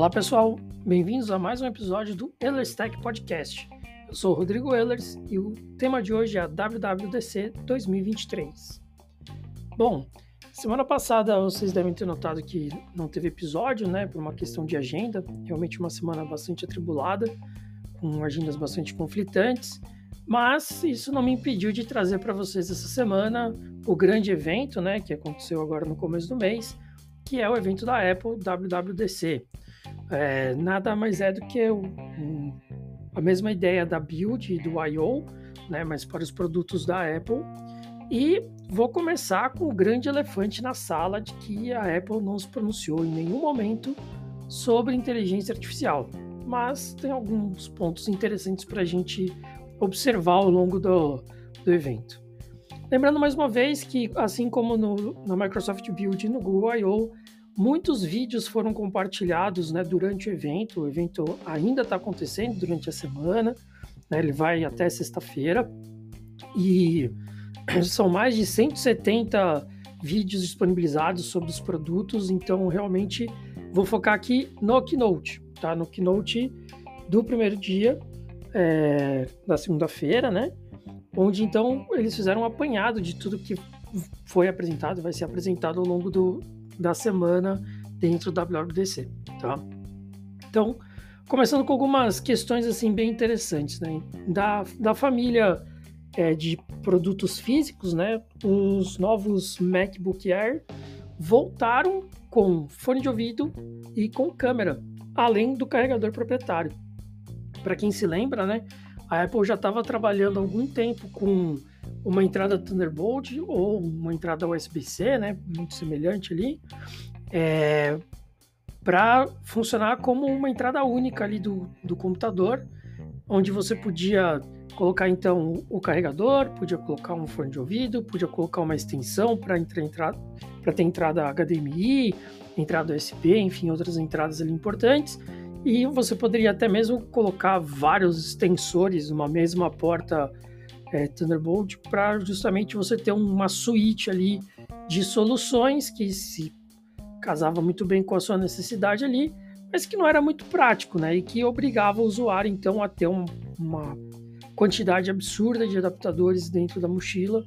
Olá pessoal, bem-vindos a mais um episódio do Ehlers Tech Podcast. Eu sou Rodrigo Ehlers e o tema de hoje é a WWDC 2023. Bom, semana passada vocês devem ter notado que não teve episódio, né, por uma questão de agenda, realmente uma semana bastante atribulada, com agendas bastante conflitantes, mas isso não me impediu de trazer para vocês essa semana o grande evento, né, que aconteceu agora no começo do mês, que é o evento da Apple WWDC é, nada mais é do que um, a mesma ideia da Build e do I.O., né, mas para os produtos da Apple. E vou começar com o grande elefante na sala de que a Apple não se pronunciou em nenhum momento sobre inteligência artificial, mas tem alguns pontos interessantes para a gente observar ao longo do, do evento. Lembrando mais uma vez que, assim como no, na Microsoft Build e no Google I.O., Muitos vídeos foram compartilhados né, durante o evento. O evento ainda está acontecendo durante a semana, né, ele vai até sexta-feira. E são mais de 170 vídeos disponibilizados sobre os produtos, então realmente vou focar aqui no Keynote, tá? No Keynote do primeiro dia, é, da segunda-feira, né? Onde então eles fizeram um apanhado de tudo que foi apresentado, vai ser apresentado ao longo do, da semana dentro da WWDC, tá? Então, começando com algumas questões assim bem interessantes, né? Da, da família é, de produtos físicos, né? Os novos MacBook Air voltaram com fone de ouvido e com câmera, além do carregador proprietário. Para quem se lembra, né? A Apple já estava trabalhando há algum tempo com uma entrada Thunderbolt ou uma entrada USB-C, né, muito semelhante ali, é, para funcionar como uma entrada única ali do, do computador, onde você podia colocar então o carregador, podia colocar um fone de ouvido, podia colocar uma extensão para entrar para ter entrada HDMI, entrada USB, enfim, outras entradas ali importantes. E você poderia até mesmo colocar vários extensores numa mesma porta é, Thunderbolt para justamente você ter uma suíte ali de soluções que se casava muito bem com a sua necessidade ali, mas que não era muito prático, né? E que obrigava o usuário então a ter um, uma quantidade absurda de adaptadores dentro da mochila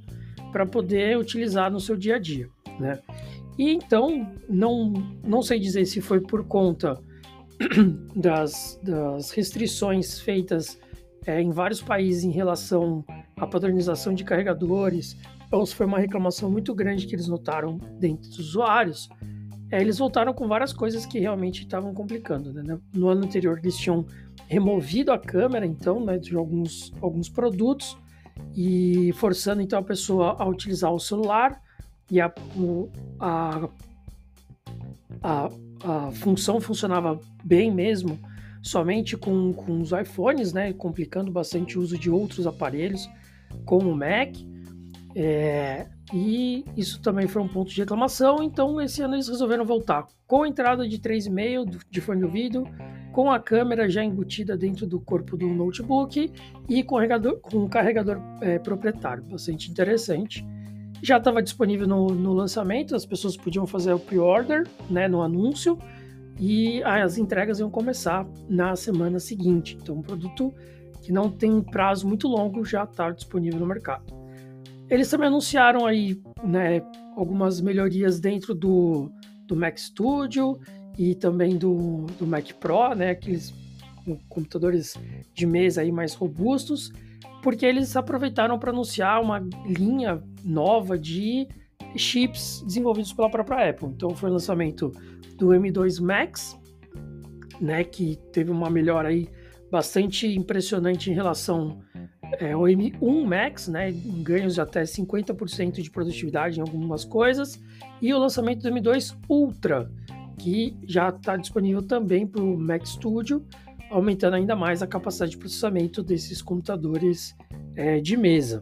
para poder utilizar no seu dia a dia, né? E então não não sei dizer se foi por conta das, das restrições feitas é, em vários países em relação à padronização de carregadores, ou se foi uma reclamação muito grande que eles notaram dentro dos usuários, é, eles voltaram com várias coisas que realmente estavam complicando. Né? No ano anterior eles tinham removido a câmera, então, né, de alguns, alguns produtos e forçando então a pessoa a utilizar o celular e a, a, a, a função funcionava bem mesmo somente com, com os iPhones, né, complicando bastante o uso de outros aparelhos, como o Mac. É, e isso também foi um ponto de reclamação, então esse ano eles resolveram voltar com a entrada de 3,5 de fone de ouvido, com a câmera já embutida dentro do corpo do notebook e com, carregador, com carregador é, proprietário, bastante interessante. Já estava disponível no, no, lançamento, as pessoas podiam fazer o pre-order né, no anúncio, e as entregas iam começar na semana seguinte. Então, um produto que não tem um prazo muito longo já está disponível no mercado. Eles também anunciaram aí né, algumas melhorias dentro do, do Mac Studio e também do, do Mac Pro, né, aqueles computadores de mesa aí mais robustos, porque eles aproveitaram para anunciar uma linha nova de chips desenvolvidos pela própria Apple. Então foi o lançamento do M2 Max, né, que teve uma melhora aí bastante impressionante em relação é, ao M1 Max, né, ganhos de até 50% de produtividade em algumas coisas, e o lançamento do M2 Ultra, que já está disponível também para o Mac Studio, aumentando ainda mais a capacidade de processamento desses computadores é, de mesa.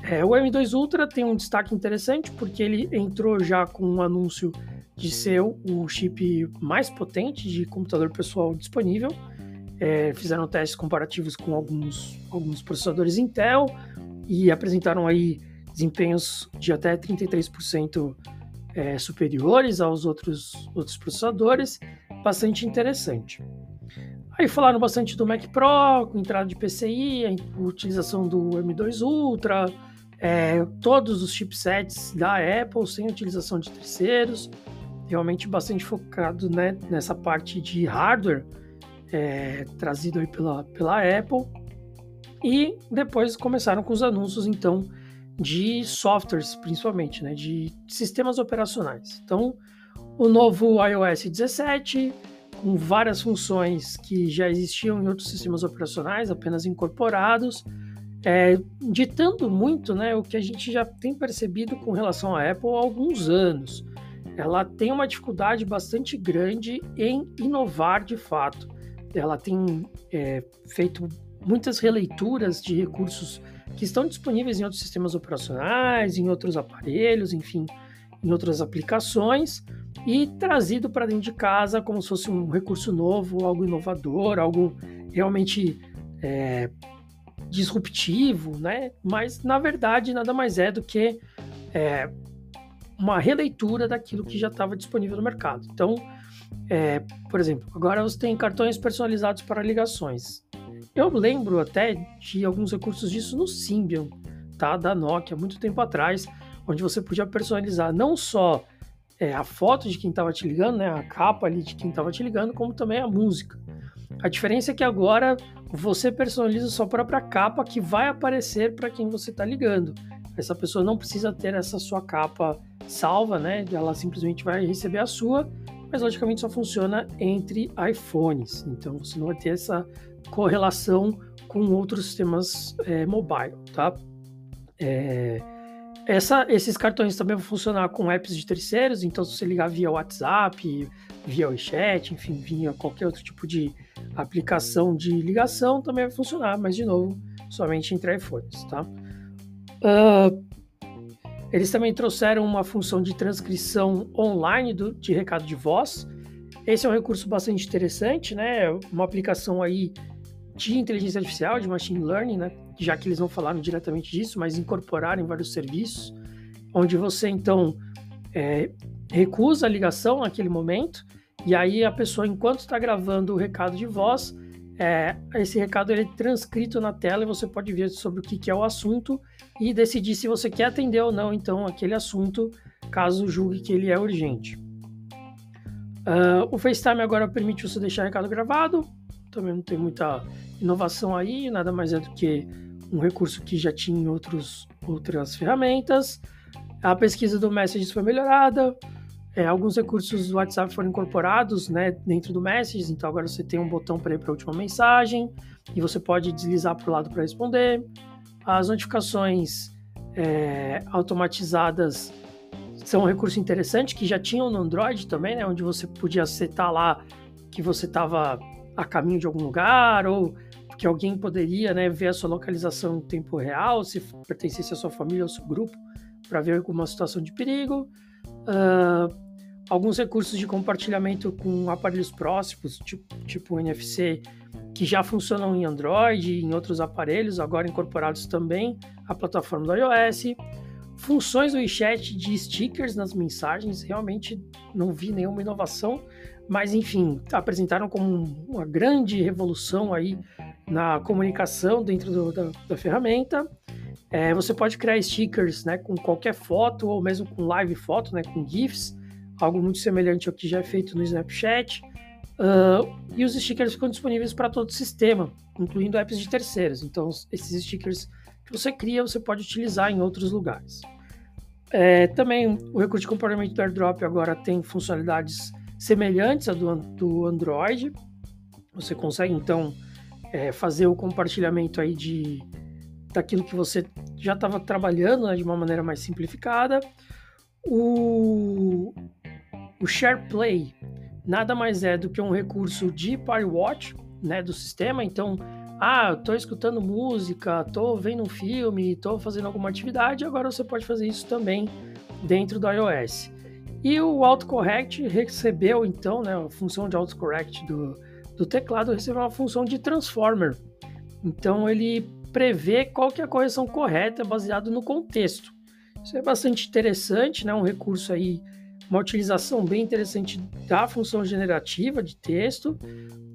É, o M2 Ultra tem um destaque interessante porque ele entrou já com um anúncio de ser o chip mais potente de computador pessoal disponível. É, fizeram testes comparativos com alguns, alguns processadores Intel e apresentaram aí desempenhos de até 33% é, superiores aos outros, outros processadores, bastante interessante. Aí falaram bastante do Mac Pro, com entrada de PCI, a utilização do M2 Ultra, é, todos os chipsets da Apple sem utilização de terceiros, realmente bastante focado né, nessa parte de hardware é, trazido aí pela, pela Apple. E depois começaram com os anúncios, então, de softwares, principalmente, né, de sistemas operacionais. Então, o novo iOS 17, com várias funções que já existiam em outros sistemas operacionais, apenas incorporados, é, ditando muito né, o que a gente já tem percebido com relação à Apple há alguns anos. Ela tem uma dificuldade bastante grande em inovar de fato. Ela tem é, feito muitas releituras de recursos que estão disponíveis em outros sistemas operacionais, em outros aparelhos, enfim, em outras aplicações, e trazido para dentro de casa como se fosse um recurso novo, algo inovador, algo realmente é, disruptivo, né? Mas na verdade nada mais é do que é, uma releitura daquilo que já estava disponível no mercado. Então, é, por exemplo, agora você tem cartões personalizados para ligações. Eu lembro até de alguns recursos disso no Symbian, tá? Da Nokia, muito tempo atrás, onde você podia personalizar não só é, a foto de quem estava te ligando, né? A capa ali de quem estava te ligando, como também a música. A diferença é que agora você personaliza sua própria capa que vai aparecer para quem você está ligando. Essa pessoa não precisa ter essa sua capa salva, né? Ela simplesmente vai receber a sua, mas logicamente só funciona entre iPhones. Então você não vai ter essa correlação com outros sistemas é, mobile, tá? É, essa, esses cartões também vão funcionar com apps de terceiros, então se você ligar via WhatsApp, via WeChat, enfim, via qualquer outro tipo de aplicação de ligação, também vai funcionar, mas de novo, somente entre iPhones, tá? Uh, eles também trouxeram uma função de transcrição online do, de recado de voz. Esse é um recurso bastante interessante, né? Uma aplicação aí de inteligência artificial, de machine learning, né? Já que eles não falaram diretamente disso, mas incorporaram em vários serviços, onde você então é, recusa a ligação naquele momento, e aí a pessoa, enquanto está gravando o recado de voz, é, esse recado ele é transcrito na tela e você pode ver sobre o que, que, é o assunto e decidir se você quer atender ou não, então, aquele assunto, caso julgue que ele é urgente. Uh, o FaceTime agora permite você deixar recado gravado, também não tem muita inovação aí, nada mais é do que um recurso que já tinha em outros, outras ferramentas. A pesquisa do Messages foi melhorada, é, alguns recursos do WhatsApp foram incorporados né, dentro do Messages, então agora você tem um botão para ir para a última mensagem e você pode deslizar para o lado para responder. As notificações é, automatizadas são um recurso interessante que já tinham no Android também, né, onde você podia setar lá que você estava a caminho de algum lugar ou que alguém poderia né, ver a sua localização em tempo real, se pertencesse à sua família ou ao seu grupo, para ver alguma situação de perigo. Uh, alguns recursos de compartilhamento com aparelhos próximos, tipo, tipo NFC, que já funcionam em Android e em outros aparelhos, agora incorporados também à plataforma do iOS. Funções do WeChat de stickers nas mensagens, realmente não vi nenhuma inovação, mas enfim, apresentaram como uma grande revolução aí na comunicação dentro do, da, da, ferramenta. É, você pode criar stickers né, com qualquer foto ou mesmo com live foto, né, com GIFs, algo muito semelhante ao que já é feito no Snapchat. Uh, e os stickers ficam disponíveis para todo o sistema, incluindo apps de terceiros. Então, esses stickers que você cria, você pode utilizar em outros lugares. É, também o recurso de comportamento do AirDrop agora tem funcionalidades semelhantes à do, do Android. Você consegue então é, fazer o compartilhamento aí de daquilo que você já estava trabalhando né, de uma maneira mais simplificada. O, o SharePlay nada mais é do que um recurso de Watch né, do sistema. Então, ah, estou escutando música, estou vendo um filme, estou fazendo alguma atividade, agora você pode fazer isso também dentro do iOS. E o autocorrect recebeu, então, né, a função de autocorrect do, do teclado recebeu uma função de transformer. Então, ele prevê qual que é a correção correta baseado no contexto. Isso é bastante interessante, né, um recurso aí uma utilização bem interessante da função generativa de texto,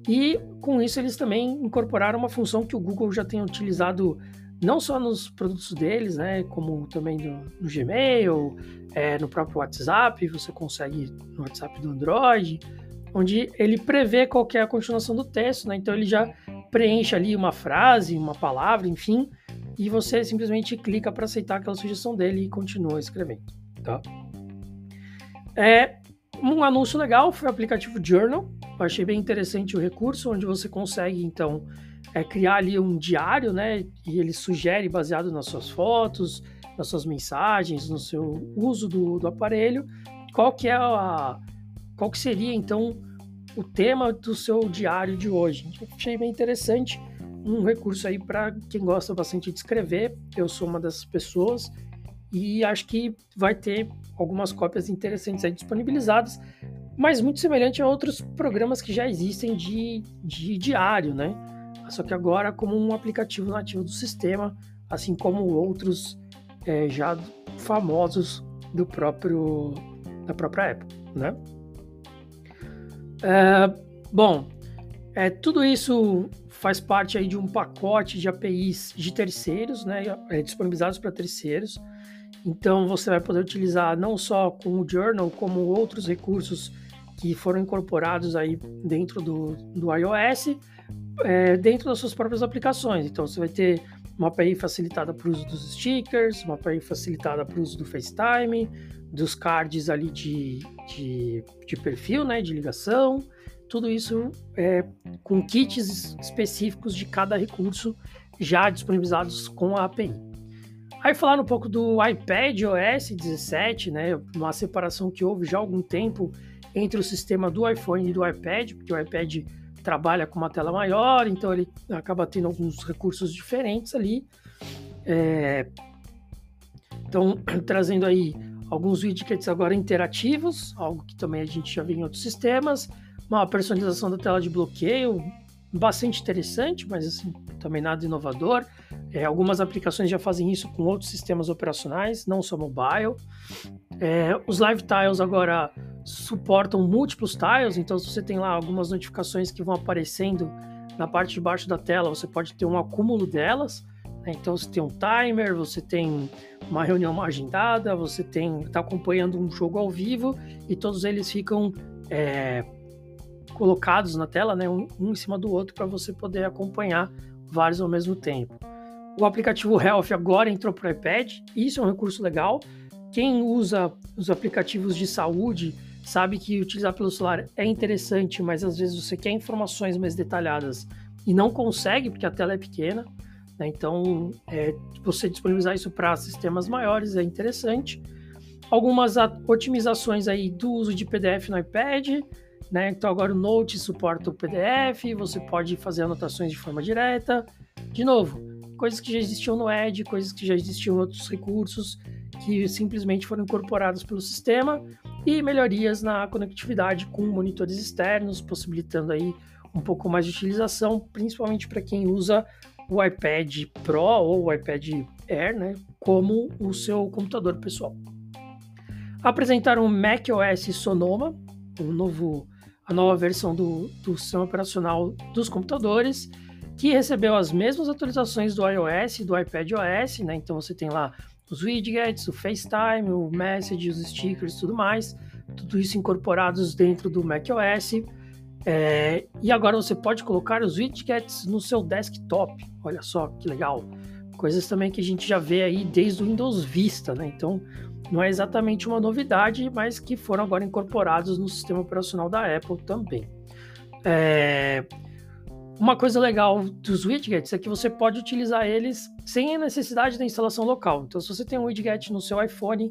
e com isso eles também incorporaram uma função que o Google já tem utilizado não só nos produtos deles, né, como também no, no Gmail, é, no próprio WhatsApp, você consegue no WhatsApp do Android, onde ele prevê qual é a continuação do texto, né, então ele já preenche ali uma frase, uma palavra, enfim, e você simplesmente clica para aceitar aquela sugestão dele e continua escrevendo, tá? É, um anúncio legal foi o aplicativo Journal, eu achei bem interessante o recurso, onde você consegue, então, é, criar ali um diário, né? E ele sugere, baseado nas suas fotos, nas suas mensagens, no seu uso do, do aparelho, qual que é a. qual que seria então o tema do seu diário de hoje. Achei bem interessante, um recurso aí para quem gosta bastante de escrever. Eu sou uma dessas pessoas e acho que vai ter algumas cópias interessantes aí disponibilizadas, mas muito semelhante a outros programas que já existem de, de diário, né? só que agora como um aplicativo nativo do sistema, assim como outros é, já famosos do próprio da própria Apple, né? É, bom, é, tudo isso faz parte aí de um pacote de APIs de terceiros, né, é, disponibilizados para terceiros. Então você vai poder utilizar não só com o Journal, como outros recursos que foram incorporados aí dentro do, do iOS é, dentro das suas próprias aplicações. Então você vai ter uma API facilitada para o uso dos stickers, uma API facilitada para o uso do FaceTime, dos cards ali de, de, de perfil, né, de ligação, tudo isso é, com kits específicos de cada recurso já disponibilizados com a API. Aí falar um pouco do iPad OS 17, né, uma separação que houve já há algum tempo entre o sistema do iPhone e do iPad, porque o iPad trabalha com uma tela maior, então ele acaba tendo alguns recursos diferentes ali. É... Então, trazendo aí alguns widgets agora interativos, algo que também a gente já viu em outros sistemas, uma personalização da tela de bloqueio, bastante interessante, mas assim, também nada inovador. É, algumas aplicações já fazem isso com outros sistemas operacionais, não só mobile. É, os Live Tiles agora suportam múltiplos tiles, então se você tem lá algumas notificações que vão aparecendo na parte de baixo da tela, você pode ter um acúmulo delas. Né? Então você tem um timer, você tem uma reunião agendada, você tem está acompanhando um jogo ao vivo e todos eles ficam é, colocados na tela, né? um, um em cima do outro para você poder acompanhar vários ao mesmo tempo. O aplicativo Health agora entrou para o iPad, isso é um recurso legal. Quem usa os aplicativos de saúde sabe que utilizar pelo celular é interessante, mas às vezes você quer informações mais detalhadas e não consegue porque a tela é pequena. Né? Então, é, você disponibilizar isso para sistemas maiores é interessante. Algumas otimizações aí do uso de PDF no iPad. Né? Então, agora o Note suporta o PDF, você pode fazer anotações de forma direta. De novo, coisas que já existiam no Edge, coisas que já existiam em outros recursos que simplesmente foram incorporados pelo sistema e melhorias na conectividade com monitores externos, possibilitando aí um pouco mais de utilização, principalmente para quem usa o iPad Pro ou o iPad Air, né, como o seu computador pessoal. Apresentaram o macOS Sonoma, um novo, a nova versão do, do sistema operacional dos computadores, que recebeu as mesmas atualizações do iOS e do iPadOS, né? Então você tem lá os widgets, o FaceTime, o Message, os stickers tudo mais, tudo isso incorporados dentro do macOS. É, e agora você pode colocar os widgets no seu desktop. Olha só que legal. Coisas também que a gente já vê aí desde o Windows Vista, né? Então não é exatamente uma novidade, mas que foram agora incorporados no sistema operacional da Apple também. É, uma coisa legal dos widgets é que você pode utilizar eles sem a necessidade da instalação local. Então, se você tem um widget no seu iPhone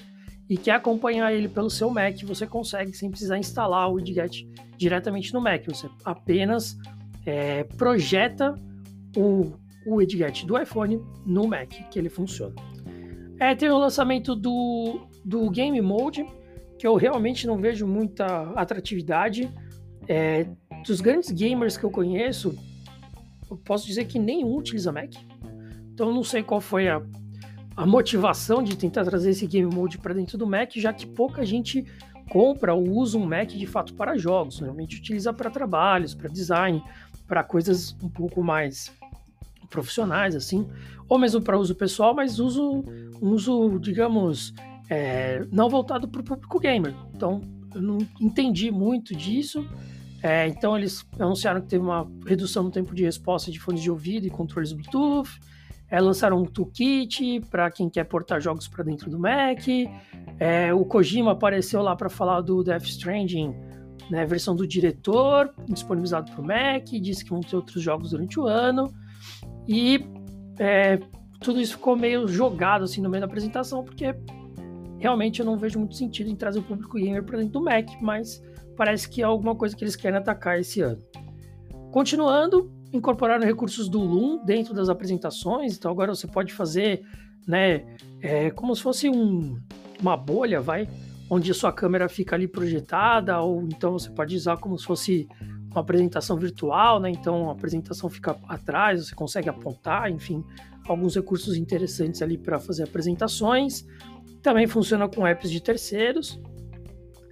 e quer acompanhar ele pelo seu Mac, você consegue sem precisar instalar o widget diretamente no Mac. Você apenas é, projeta o, o widget do iPhone no Mac, que ele funciona. É, tem o lançamento do, do Game Mode, que eu realmente não vejo muita atratividade. É, dos grandes gamers que eu conheço, eu posso dizer que nenhum utiliza Mac. Então eu não sei qual foi a, a motivação de tentar trazer esse Game Mode para dentro do Mac, já que pouca gente compra ou usa um Mac de fato para jogos, normalmente utiliza para trabalhos, para design, para coisas um pouco mais profissionais, assim, ou mesmo para uso pessoal, mas uso, uso, digamos, é, não voltado para o público gamer. Então, eu não entendi muito disso. É, então, eles anunciaram que teve uma redução no tempo de resposta de fones de ouvido e controles Bluetooth. É, lançaram um toolkit para quem quer portar jogos para dentro do Mac. É, o Kojima apareceu lá para falar do Death Stranding, né, versão do diretor, disponibilizado para o Mac. Disse que vão ter outros jogos durante o ano. E é, tudo isso ficou meio jogado assim no meio da apresentação, porque realmente eu não vejo muito sentido em trazer o público gamer para dentro do Mac, mas parece que é alguma coisa que eles querem atacar esse ano. Continuando, incorporaram recursos do Loom dentro das apresentações, então agora você pode fazer, né, é, como se fosse um, uma bolha, vai, onde a sua câmera fica ali projetada, ou então você pode usar como se fosse uma apresentação virtual, né? Então a apresentação fica atrás, você consegue apontar, enfim, alguns recursos interessantes ali para fazer apresentações. Também funciona com apps de terceiros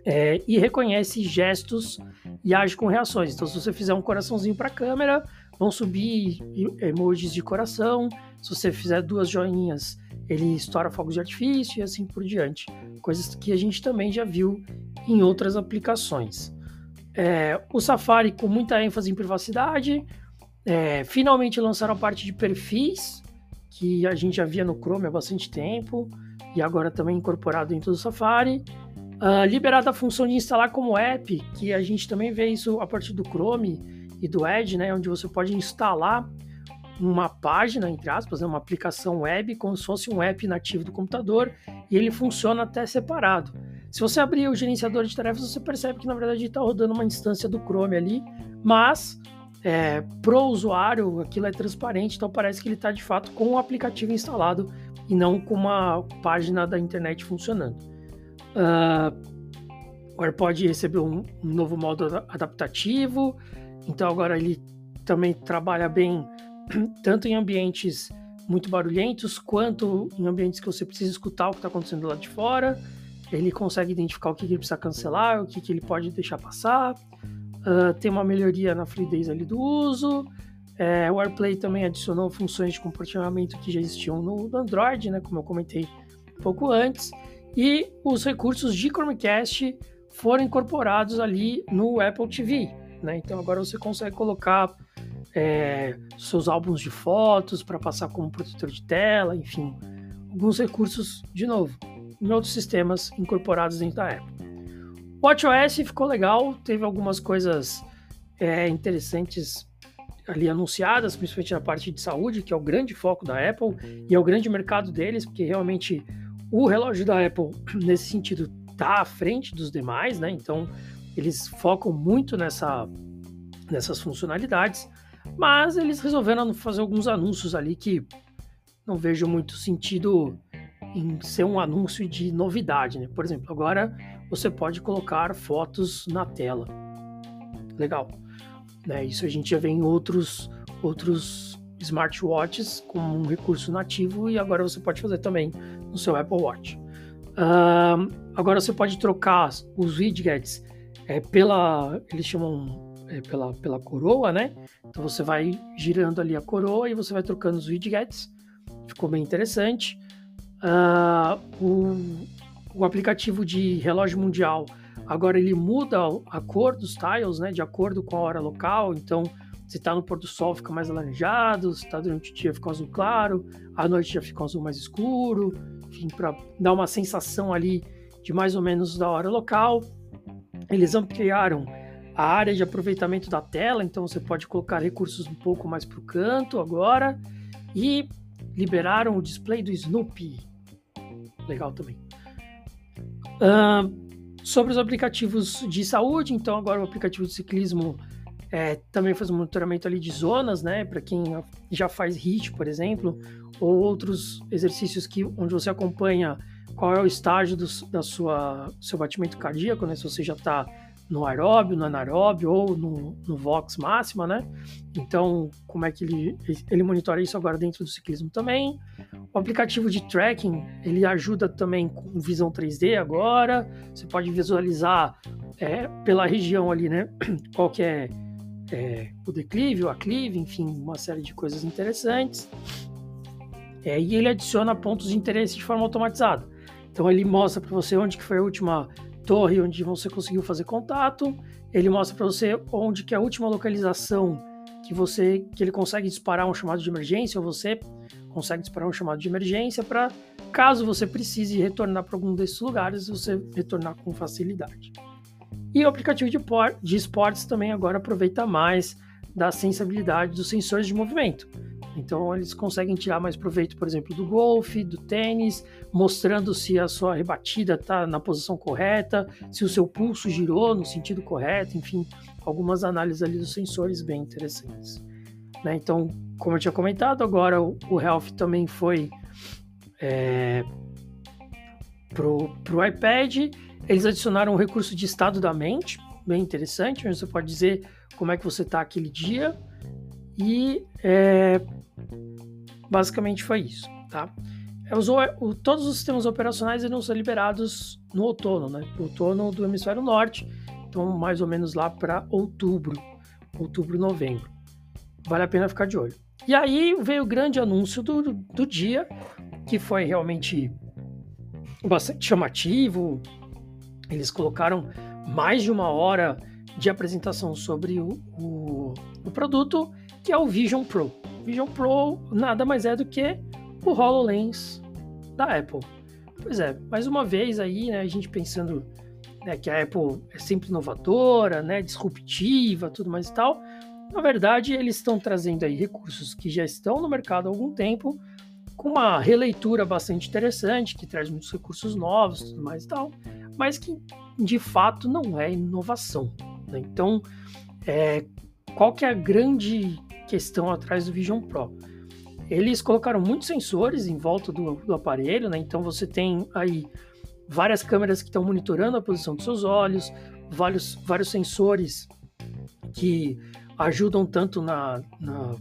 é, e reconhece gestos e age com reações. Então, se você fizer um coraçãozinho para a câmera, vão subir emojis de coração. Se você fizer duas joinhas, ele estoura fogos de artifício e assim por diante. Coisas que a gente também já viu em outras aplicações. É, o Safari com muita ênfase em privacidade. É, finalmente lançaram a parte de perfis, que a gente já via no Chrome há bastante tempo, e agora também incorporado dentro do Safari. Uh, liberada a função de instalar como app, que a gente também vê isso a partir do Chrome e do Edge, né, onde você pode instalar uma página, entre aspas, né, uma aplicação web, como se fosse um app nativo do computador, e ele funciona até separado. Se você abrir o gerenciador de tarefas, você percebe que na verdade está rodando uma instância do Chrome ali, mas é, pro usuário aquilo é transparente, então parece que ele está de fato com o aplicativo instalado e não com uma página da internet funcionando. Uh, o AirPod recebeu um, um novo modo adaptativo, então agora ele também trabalha bem tanto em ambientes muito barulhentos quanto em ambientes que você precisa escutar o que está acontecendo lá de fora ele consegue identificar o que, ele precisa cancelar, o que, que ele pode deixar passar. Uh, tem uma melhoria na fluidez ali do uso. É, o AirPlay também adicionou funções de compartilhamento que já existiam no Android, né, como eu comentei um pouco antes. E os recursos de Chromecast foram incorporados ali no Apple TV. Né? Então agora você consegue colocar é, seus álbuns de fotos para passar como protetor de tela, enfim, alguns recursos de novo em outros sistemas incorporados dentro da Apple. O WatchOS ficou legal, teve algumas coisas é, interessantes ali anunciadas, principalmente na parte de saúde, que é o grande foco da Apple e é o grande mercado deles, porque realmente o relógio da Apple, nesse sentido, está à frente dos demais, né? Então, eles focam muito nessa, nessas funcionalidades, mas eles resolveram fazer alguns anúncios ali que não vejo muito sentido em ser um anúncio de novidade, né? Por exemplo, agora você pode colocar fotos na tela. Legal. Né? Isso a gente já vê em outros, outros smartwatches como um recurso nativo e agora você pode fazer também no seu Apple Watch. Uh, agora você pode trocar os widgets é, pela, eles chamam é, pela, pela coroa, né? Então você vai girando ali a coroa e você vai trocando os widgets. Ficou bem interessante. Uh, o, o aplicativo de relógio mundial agora ele muda a cor dos tiles, né, de acordo com a hora local. Então, se está no pôr do sol fica mais alaranjado, se está durante o dia fica azul claro, à noite já fica azul mais escuro, enfim, para dar uma sensação ali de mais ou menos da hora local. Eles ampliaram a área de aproveitamento da tela, então você pode colocar recursos um pouco mais para o canto agora e liberaram o display do Snoopy legal também. Uh, sobre os aplicativos de saúde, então agora o aplicativo de ciclismo é, também faz um monitoramento ali de zonas, né? Para quem já faz HIIT, por exemplo, ou outros exercícios que, onde você acompanha qual é o estágio do, da sua seu batimento cardíaco, né? Se você já está no aeróbio, no anaeróbio ou no, no Vox máxima, né? Então, como é que ele, ele monitora isso agora dentro do ciclismo também? O aplicativo de tracking, ele ajuda também com visão 3D agora. Você pode visualizar é, pela região ali, né? Qual que é, é, o declive, o aclive, enfim, uma série de coisas interessantes. É, e ele adiciona pontos de interesse de forma automatizada. Então ele mostra para você onde que foi a última torre onde você conseguiu fazer contato. Ele mostra para você onde que é a última localização que você que ele consegue disparar um chamado de emergência ou você consegue disparar um chamado de emergência para caso você precise retornar para algum desses lugares, você retornar com facilidade. E o aplicativo de, de esportes também agora aproveita mais da sensibilidade dos sensores de movimento. Então eles conseguem tirar mais proveito, por exemplo, do golfe, do tênis, mostrando se a sua rebatida está na posição correta, se o seu pulso girou no sentido correto, enfim, algumas análises ali dos sensores bem interessantes. Né? Então, como eu tinha comentado, agora o, Health também foi é, pro, pro iPad. Eles adicionaram um recurso de estado da mente, bem interessante, onde você pode dizer como é que você está aquele dia. E é, basicamente foi isso, tá? É, os, o, todos os sistemas operacionais irão ser liberados no outono, né? Outono do hemisfério norte, então mais ou menos lá para outubro, outubro, novembro. Vale a pena ficar de olho. E aí veio o grande anúncio do, do dia, que foi realmente bastante chamativo. Eles colocaram mais de uma hora de apresentação sobre o, o, o produto, que é o Vision Pro. Vision Pro nada mais é do que o HoloLens da Apple. Pois é, mais uma vez aí, né, a gente pensando né, que a Apple é sempre inovadora, né, disruptiva, tudo mais e tal. Na verdade, eles estão trazendo aí recursos que já estão no mercado há algum tempo, com uma releitura bastante interessante, que traz muitos recursos novos, tudo mais e tal, mas que de fato não é inovação. Né? Então, é, qual que é a grande questão atrás do Vision Pro. Eles colocaram muitos sensores em volta do, do aparelho, né? Então você tem aí várias câmeras que estão monitorando a posição dos seus olhos, vários, vários sensores que ajudam tanto na, na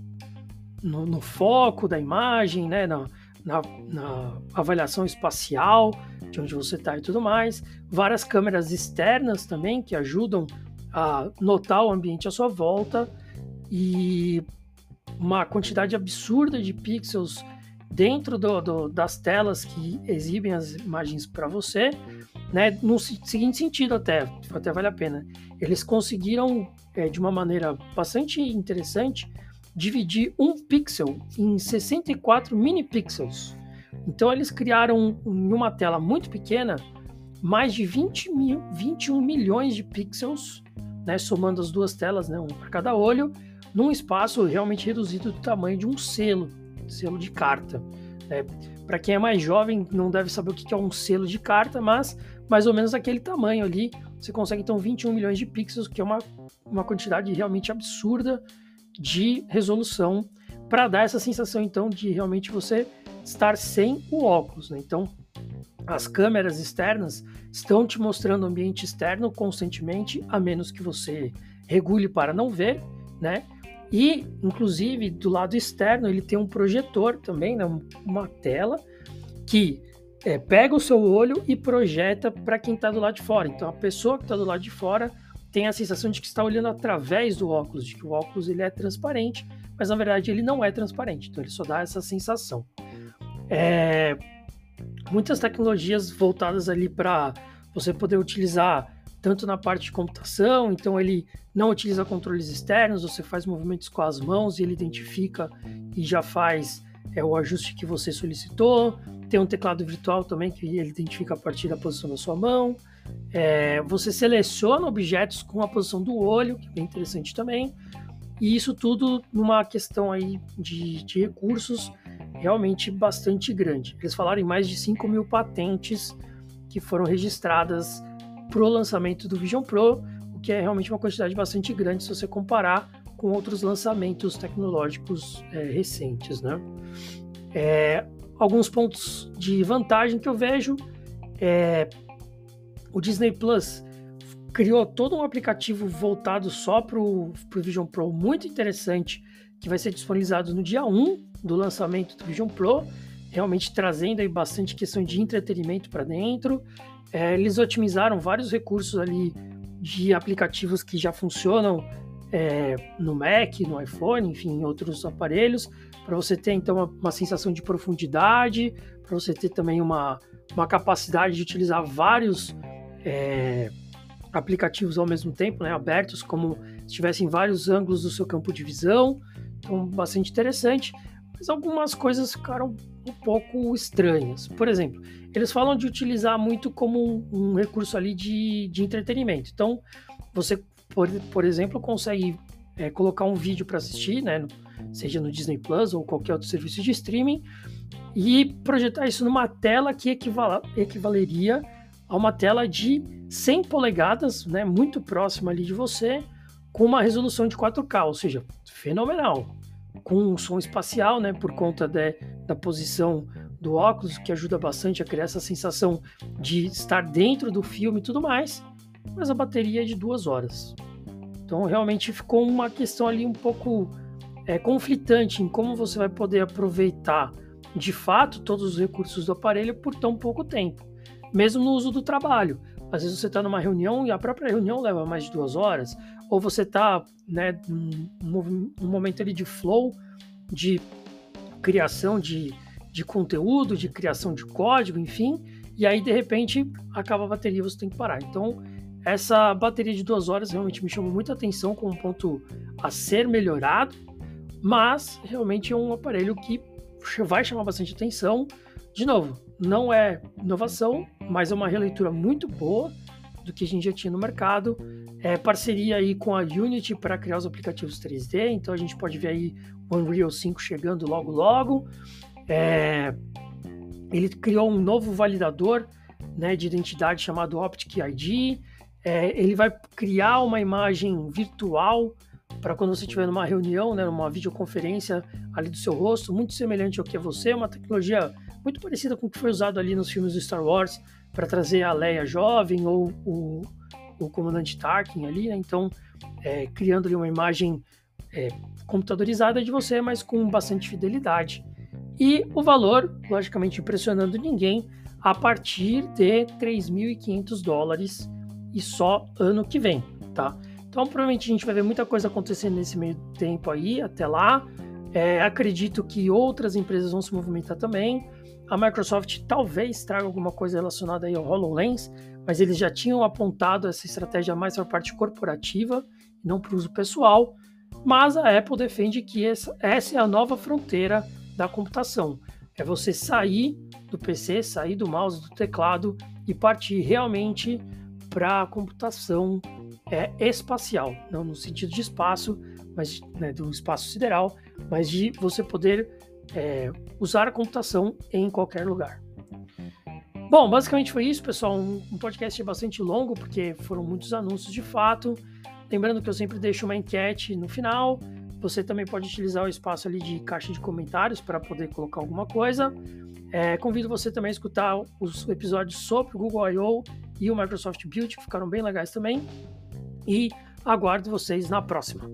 no, no, foco da imagem, né? Na, na, na, avaliação espacial de onde você está e tudo mais. Várias câmeras externas também que ajudam a notar o ambiente à sua volta. E uma quantidade absurda de pixels dentro do, do, das telas que exibem as imagens para você, né? No seguinte sentido até, até vale a pena. Eles conseguiram, é, de uma maneira bastante interessante, dividir um pixel em 64 mini pixels. Então eles criaram em uma tela muito pequena mais de 20 mil, 21 milhões de pixels, né, somando as duas telas, né, um para cada olho, num espaço realmente reduzido do tamanho de um selo, selo de carta. Né? Para quem é mais jovem, não deve saber o que é um selo de carta, mas mais ou menos aquele tamanho ali. Você consegue então 21 milhões de pixels, que é uma, uma quantidade realmente absurda de resolução para dar essa sensação então de realmente você estar sem o óculos. Né? Então, as câmeras externas estão te mostrando o ambiente externo constantemente, a menos que você regule para não ver, né? E, inclusive, do lado externo, ele tem um projetor também, né, uma tela, que é, pega o seu olho e projeta para quem está do lado de fora. Então, a pessoa que está do lado de fora tem a sensação de que está olhando através do óculos, de que o óculos ele é transparente, mas na verdade ele não é transparente. Então, ele só dá essa sensação. É, muitas tecnologias voltadas ali para você poder utilizar tanto na parte de computação, então ele não utiliza controles externos, você faz movimentos com as mãos e ele identifica e já faz é, o ajuste que você solicitou. Tem um teclado virtual também que ele identifica a partir da posição da sua mão. É, você seleciona objetos com a posição do olho, que é bem interessante também. E isso tudo numa questão aí de, de recursos realmente bastante grande. Eles falaram em mais de 5 mil patentes que foram registradas para o lançamento do Vision Pro, o que é realmente uma quantidade bastante grande se você comparar com outros lançamentos tecnológicos é, recentes. Né? É, alguns pontos de vantagem que eu vejo é o Disney Plus criou todo um aplicativo voltado só para o Vision Pro, muito interessante, que vai ser disponibilizado no dia 1 do lançamento do Vision Pro, realmente trazendo aí bastante questão de entretenimento para dentro. É, eles otimizaram vários recursos ali de aplicativos que já funcionam é, no Mac, no iPhone, enfim, em outros aparelhos, para você ter então uma, uma sensação de profundidade, para você ter também uma, uma capacidade de utilizar vários é, aplicativos ao mesmo tempo, né, abertos, como se tivessem vários ângulos do seu campo de visão. Então, bastante interessante. Mas algumas coisas ficaram um pouco estranhas. Por exemplo, eles falam de utilizar muito como um, um recurso ali de, de entretenimento. Então, você, por, por exemplo, consegue é, colocar um vídeo para assistir, né, seja no Disney Plus ou qualquer outro serviço de streaming, e projetar isso numa tela que equival, equivaleria a uma tela de 100 polegadas, né, muito próxima ali de você, com uma resolução de 4K, ou seja, fenomenal. Com um som espacial, né, por conta de, da posição do óculos, que ajuda bastante a criar essa sensação de estar dentro do filme e tudo mais, mas a bateria é de duas horas. Então realmente ficou uma questão ali um pouco é, conflitante em como você vai poder aproveitar de fato todos os recursos do aparelho por tão pouco tempo mesmo no uso do trabalho. Às vezes você está numa reunião e a própria reunião leva mais de duas horas, ou você está né, num, num momento ali de flow, de criação de, de conteúdo, de criação de código, enfim, e aí de repente acaba a bateria e você tem que parar. Então, essa bateria de duas horas realmente me chamou muita atenção como um ponto a ser melhorado, mas realmente é um aparelho que vai chamar bastante atenção. De novo, não é inovação, mas é uma releitura muito boa do que a gente já tinha no mercado. É parceria aí com a Unity para criar os aplicativos 3D, então a gente pode ver aí o Unreal 5 chegando logo logo. É, ele criou um novo validador né, de identidade chamado Optic ID. É, ele vai criar uma imagem virtual para quando você estiver numa reunião, né, numa videoconferência ali do seu rosto, muito semelhante ao que é você, uma tecnologia muito parecida com o que foi usado ali nos filmes do Star Wars para trazer a Leia jovem ou o, o comandante Tarkin ali, né? Então, é, criando ali uma imagem é, computadorizada de você, mas com bastante fidelidade. E o valor, logicamente, impressionando ninguém, a partir de 3.500 dólares e só ano que vem, tá? Então, provavelmente a gente vai ver muita coisa acontecendo nesse meio tempo aí, até lá. É, acredito que outras empresas vão se movimentar também. A Microsoft talvez traga alguma coisa relacionada aí ao HoloLens, mas eles já tinham apontado essa estratégia mais para a parte corporativa, não para o uso pessoal. Mas a Apple defende que essa, essa é a nova fronteira da computação. É você sair do PC, sair do mouse, do teclado e partir realmente para a computação é, espacial, não no sentido de espaço, mas né, do espaço sideral, mas de você poder é, usar a computação em qualquer lugar. Bom, basicamente foi isso, pessoal. Um, um podcast bastante longo, porque foram muitos anúncios de fato. Lembrando que eu sempre deixo uma enquete no final. Você também pode utilizar o espaço ali de caixa de comentários para poder colocar alguma coisa. É, convido você também a escutar os episódios sobre o Google I.O. e o Microsoft Build, que ficaram bem legais também. E aguardo vocês na próxima.